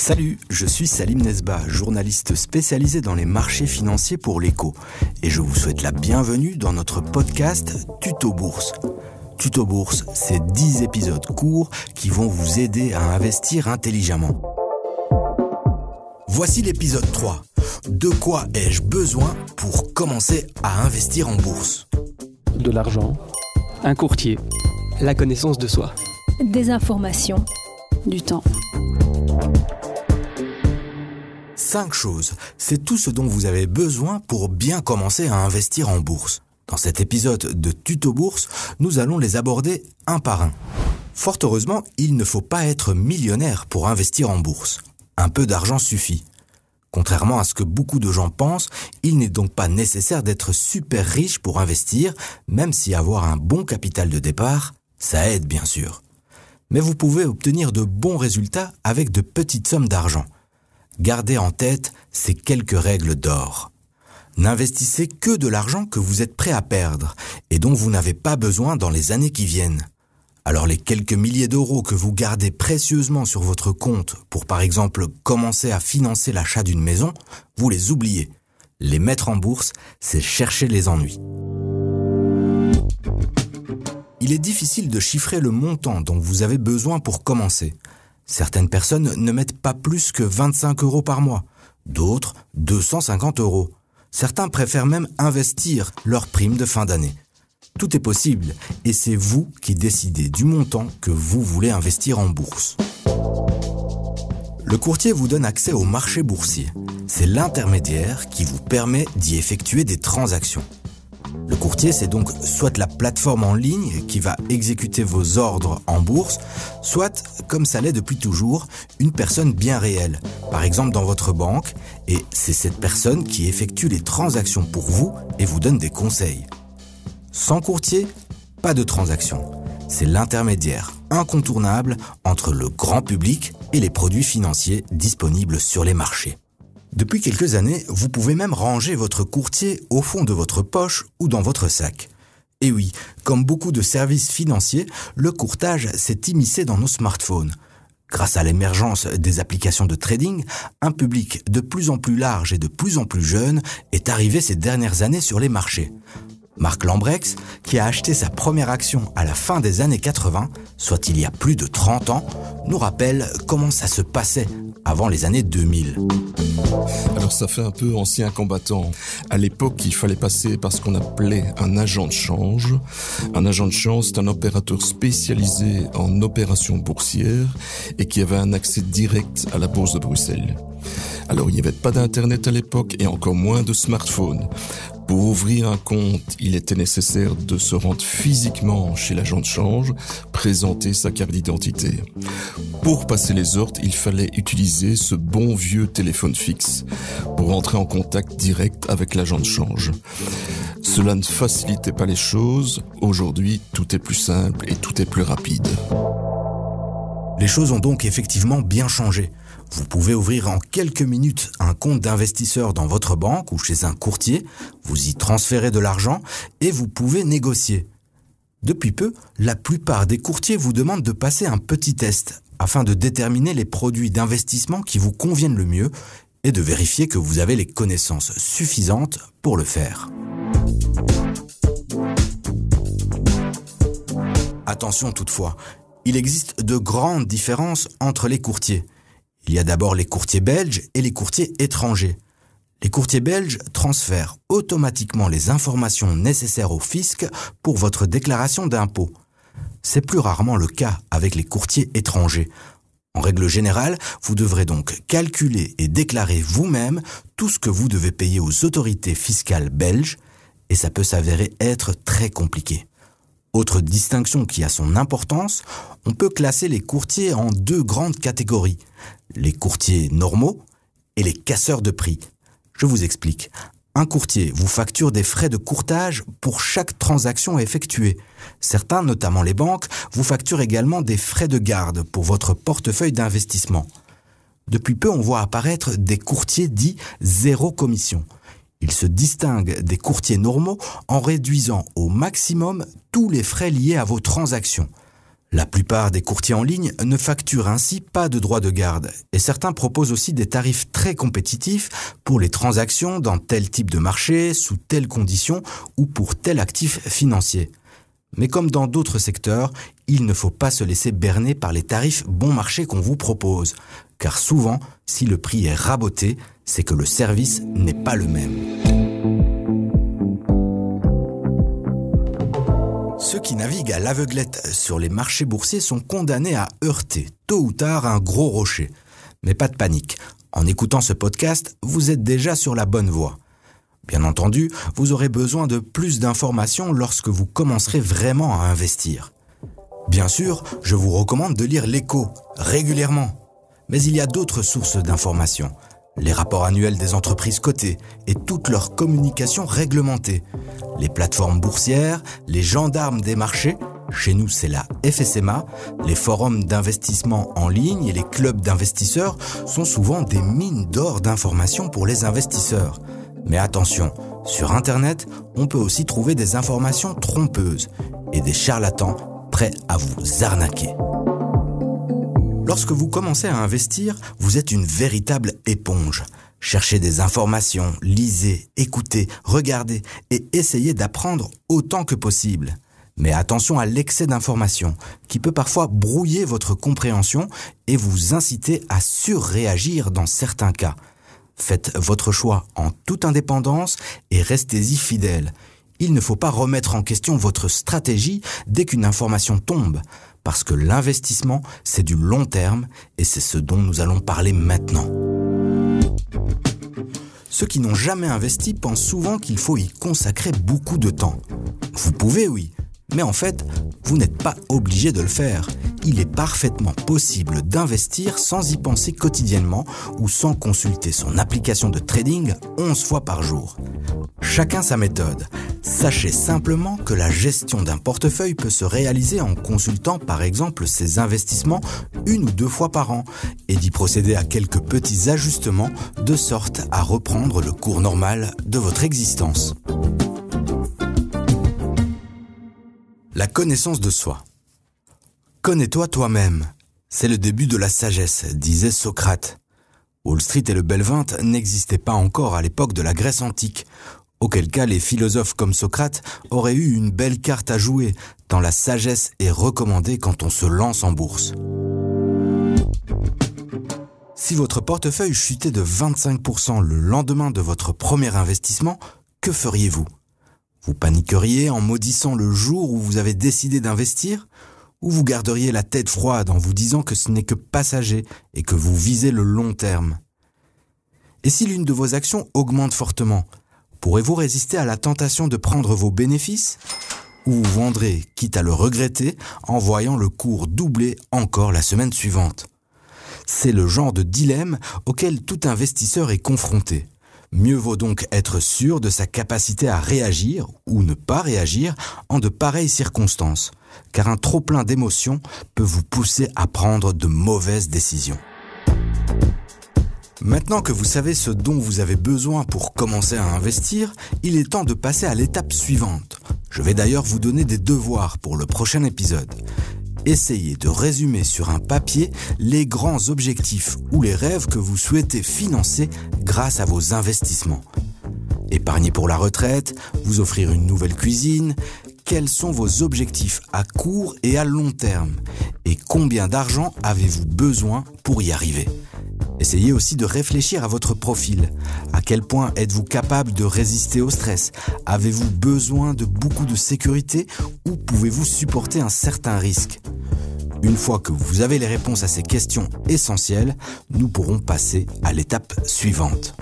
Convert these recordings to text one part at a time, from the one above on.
Salut, je suis Salim Nesba, journaliste spécialisé dans les marchés financiers pour l'écho, et je vous souhaite la bienvenue dans notre podcast Tuto Bourse. Tuto Bourse, c'est 10 épisodes courts qui vont vous aider à investir intelligemment. Voici l'épisode 3. De quoi ai-je besoin pour commencer à investir en bourse? De l'argent, un courtier, la connaissance de soi. Des informations. Du temps. Cinq choses, c'est tout ce dont vous avez besoin pour bien commencer à investir en bourse. Dans cet épisode de Tuto Bourse, nous allons les aborder un par un. Fort heureusement, il ne faut pas être millionnaire pour investir en bourse. Un peu d'argent suffit. Contrairement à ce que beaucoup de gens pensent, il n'est donc pas nécessaire d'être super riche pour investir, même si avoir un bon capital de départ, ça aide bien sûr. Mais vous pouvez obtenir de bons résultats avec de petites sommes d'argent. Gardez en tête ces quelques règles d'or. N'investissez que de l'argent que vous êtes prêt à perdre et dont vous n'avez pas besoin dans les années qui viennent. Alors les quelques milliers d'euros que vous gardez précieusement sur votre compte pour par exemple commencer à financer l'achat d'une maison, vous les oubliez. Les mettre en bourse, c'est chercher les ennuis. Il est difficile de chiffrer le montant dont vous avez besoin pour commencer. Certaines personnes ne mettent pas plus que 25 euros par mois, d'autres 250 euros. Certains préfèrent même investir leur prime de fin d'année. Tout est possible et c'est vous qui décidez du montant que vous voulez investir en bourse. Le courtier vous donne accès au marché boursier. C'est l'intermédiaire qui vous permet d'y effectuer des transactions. Le courtier, c'est donc soit la plateforme en ligne qui va exécuter vos ordres en bourse, soit, comme ça l'est depuis toujours, une personne bien réelle, par exemple dans votre banque, et c'est cette personne qui effectue les transactions pour vous et vous donne des conseils. Sans courtier, pas de transaction. C'est l'intermédiaire incontournable entre le grand public et les produits financiers disponibles sur les marchés. Depuis quelques années, vous pouvez même ranger votre courtier au fond de votre poche ou dans votre sac. Et oui, comme beaucoup de services financiers, le courtage s'est immiscé dans nos smartphones. Grâce à l'émergence des applications de trading, un public de plus en plus large et de plus en plus jeune est arrivé ces dernières années sur les marchés. Marc Lambrex, qui a acheté sa première action à la fin des années 80, soit il y a plus de 30 ans, nous rappelle comment ça se passait avant les années 2000. Alors ça fait un peu ancien combattant. À l'époque, il fallait passer par ce qu'on appelait un agent de change. Un agent de change, c'est un opérateur spécialisé en opérations boursières et qui avait un accès direct à la bourse de Bruxelles. Alors il n'y avait pas d'internet à l'époque et encore moins de smartphone. Pour ouvrir un compte, il était nécessaire de se rendre physiquement chez l'agent de change, présenter sa carte d'identité. Pour passer les ordres, il fallait utiliser ce bon vieux téléphone fixe pour entrer en contact direct avec l'agent de change. Cela ne facilitait pas les choses. Aujourd'hui, tout est plus simple et tout est plus rapide. Les choses ont donc effectivement bien changé. Vous pouvez ouvrir en quelques minutes un compte d'investisseur dans votre banque ou chez un courtier, vous y transférez de l'argent et vous pouvez négocier. Depuis peu, la plupart des courtiers vous demandent de passer un petit test afin de déterminer les produits d'investissement qui vous conviennent le mieux et de vérifier que vous avez les connaissances suffisantes pour le faire. Attention toutefois, il existe de grandes différences entre les courtiers. Il y a d'abord les courtiers belges et les courtiers étrangers. Les courtiers belges transfèrent automatiquement les informations nécessaires au fisc pour votre déclaration d'impôt. C'est plus rarement le cas avec les courtiers étrangers. En règle générale, vous devrez donc calculer et déclarer vous-même tout ce que vous devez payer aux autorités fiscales belges, et ça peut s'avérer être très compliqué. Autre distinction qui a son importance, on peut classer les courtiers en deux grandes catégories, les courtiers normaux et les casseurs de prix. Je vous explique. Un courtier vous facture des frais de courtage pour chaque transaction effectuée. Certains, notamment les banques, vous facturent également des frais de garde pour votre portefeuille d'investissement. Depuis peu, on voit apparaître des courtiers dits zéro commission. Ils se distinguent des courtiers normaux en réduisant au maximum tous les frais liés à vos transactions. La plupart des courtiers en ligne ne facturent ainsi pas de droits de garde et certains proposent aussi des tarifs très compétitifs pour les transactions dans tel type de marché, sous telles conditions ou pour tel actif financier. Mais comme dans d'autres secteurs, il ne faut pas se laisser berner par les tarifs bon marché qu'on vous propose, car souvent, si le prix est raboté, c'est que le service n'est pas le même. Ceux qui naviguent à l'aveuglette sur les marchés boursiers sont condamnés à heurter, tôt ou tard, un gros rocher. Mais pas de panique. En écoutant ce podcast, vous êtes déjà sur la bonne voie. Bien entendu, vous aurez besoin de plus d'informations lorsque vous commencerez vraiment à investir. Bien sûr, je vous recommande de lire l'écho régulièrement. Mais il y a d'autres sources d'informations les rapports annuels des entreprises cotées et toute leur communication réglementée, les plateformes boursières, les gendarmes des marchés, chez nous c'est la FSMA, les forums d'investissement en ligne et les clubs d'investisseurs sont souvent des mines d'or d'informations pour les investisseurs. Mais attention, sur Internet, on peut aussi trouver des informations trompeuses et des charlatans prêts à vous arnaquer. Lorsque vous commencez à investir, vous êtes une véritable éponge. Cherchez des informations, lisez, écoutez, regardez et essayez d'apprendre autant que possible. Mais attention à l'excès d'informations, qui peut parfois brouiller votre compréhension et vous inciter à surréagir dans certains cas. Faites votre choix en toute indépendance et restez-y fidèle. Il ne faut pas remettre en question votre stratégie dès qu'une information tombe parce que l'investissement, c'est du long terme et c'est ce dont nous allons parler maintenant. Ceux qui n'ont jamais investi pensent souvent qu'il faut y consacrer beaucoup de temps. Vous pouvez, oui, mais en fait, vous n'êtes pas obligé de le faire. Il est parfaitement possible d'investir sans y penser quotidiennement ou sans consulter son application de trading 11 fois par jour. Chacun sa méthode. Sachez simplement que la gestion d'un portefeuille peut se réaliser en consultant par exemple ses investissements une ou deux fois par an et d'y procéder à quelques petits ajustements de sorte à reprendre le cours normal de votre existence. La connaissance de soi. Connais-toi toi-même. C'est le début de la sagesse, disait Socrate. Wall Street et le Belvint n'existaient pas encore à l'époque de la Grèce antique, auquel cas les philosophes comme Socrate auraient eu une belle carte à jouer, tant la sagesse est recommandée quand on se lance en bourse. Si votre portefeuille chutait de 25% le lendemain de votre premier investissement, que feriez-vous? Vous paniqueriez en maudissant le jour où vous avez décidé d'investir? Ou vous garderiez la tête froide en vous disant que ce n'est que passager et que vous visez le long terme? Et si l'une de vos actions augmente fortement, Pourrez-vous résister à la tentation de prendre vos bénéfices? Ou vendrez, quitte à le regretter, en voyant le cours doubler encore la semaine suivante? C'est le genre de dilemme auquel tout investisseur est confronté. Mieux vaut donc être sûr de sa capacité à réagir ou ne pas réagir en de pareilles circonstances, car un trop-plein d'émotions peut vous pousser à prendre de mauvaises décisions. Maintenant que vous savez ce dont vous avez besoin pour commencer à investir, il est temps de passer à l'étape suivante. Je vais d'ailleurs vous donner des devoirs pour le prochain épisode. Essayez de résumer sur un papier les grands objectifs ou les rêves que vous souhaitez financer grâce à vos investissements. Épargner pour la retraite, vous offrir une nouvelle cuisine, quels sont vos objectifs à court et à long terme? Et combien d'argent avez-vous besoin pour y arriver? Essayez aussi de réfléchir à votre profil. À quel point êtes-vous capable de résister au stress? Avez-vous besoin de beaucoup de sécurité ou pouvez-vous supporter un certain risque? Une fois que vous avez les réponses à ces questions essentielles, nous pourrons passer à l'étape suivante.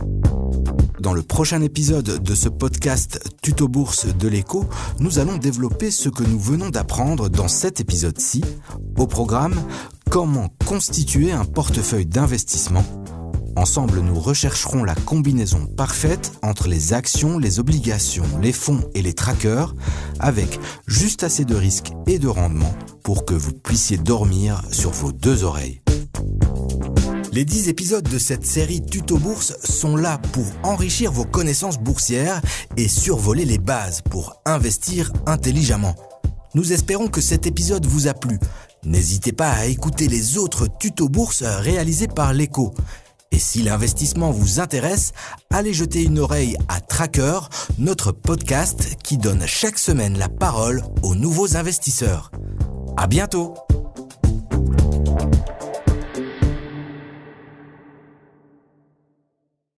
Dans le prochain épisode de ce podcast Tuto Bourse de l'écho, nous allons développer ce que nous venons d'apprendre dans cet épisode-ci. Au programme, comment constituer un portefeuille d'investissement? Ensemble, nous rechercherons la combinaison parfaite entre les actions, les obligations, les fonds et les trackers, avec juste assez de risques et de rendement pour que vous puissiez dormir sur vos deux oreilles. Les 10 épisodes de cette série Tuto Bourse sont là pour enrichir vos connaissances boursières et survoler les bases pour investir intelligemment. Nous espérons que cet épisode vous a plu. N'hésitez pas à écouter les autres tutos bourse réalisés par l'écho. Et si l'investissement vous intéresse, allez jeter une oreille à Tracker, notre podcast qui donne chaque semaine la parole aux nouveaux investisseurs. À bientôt!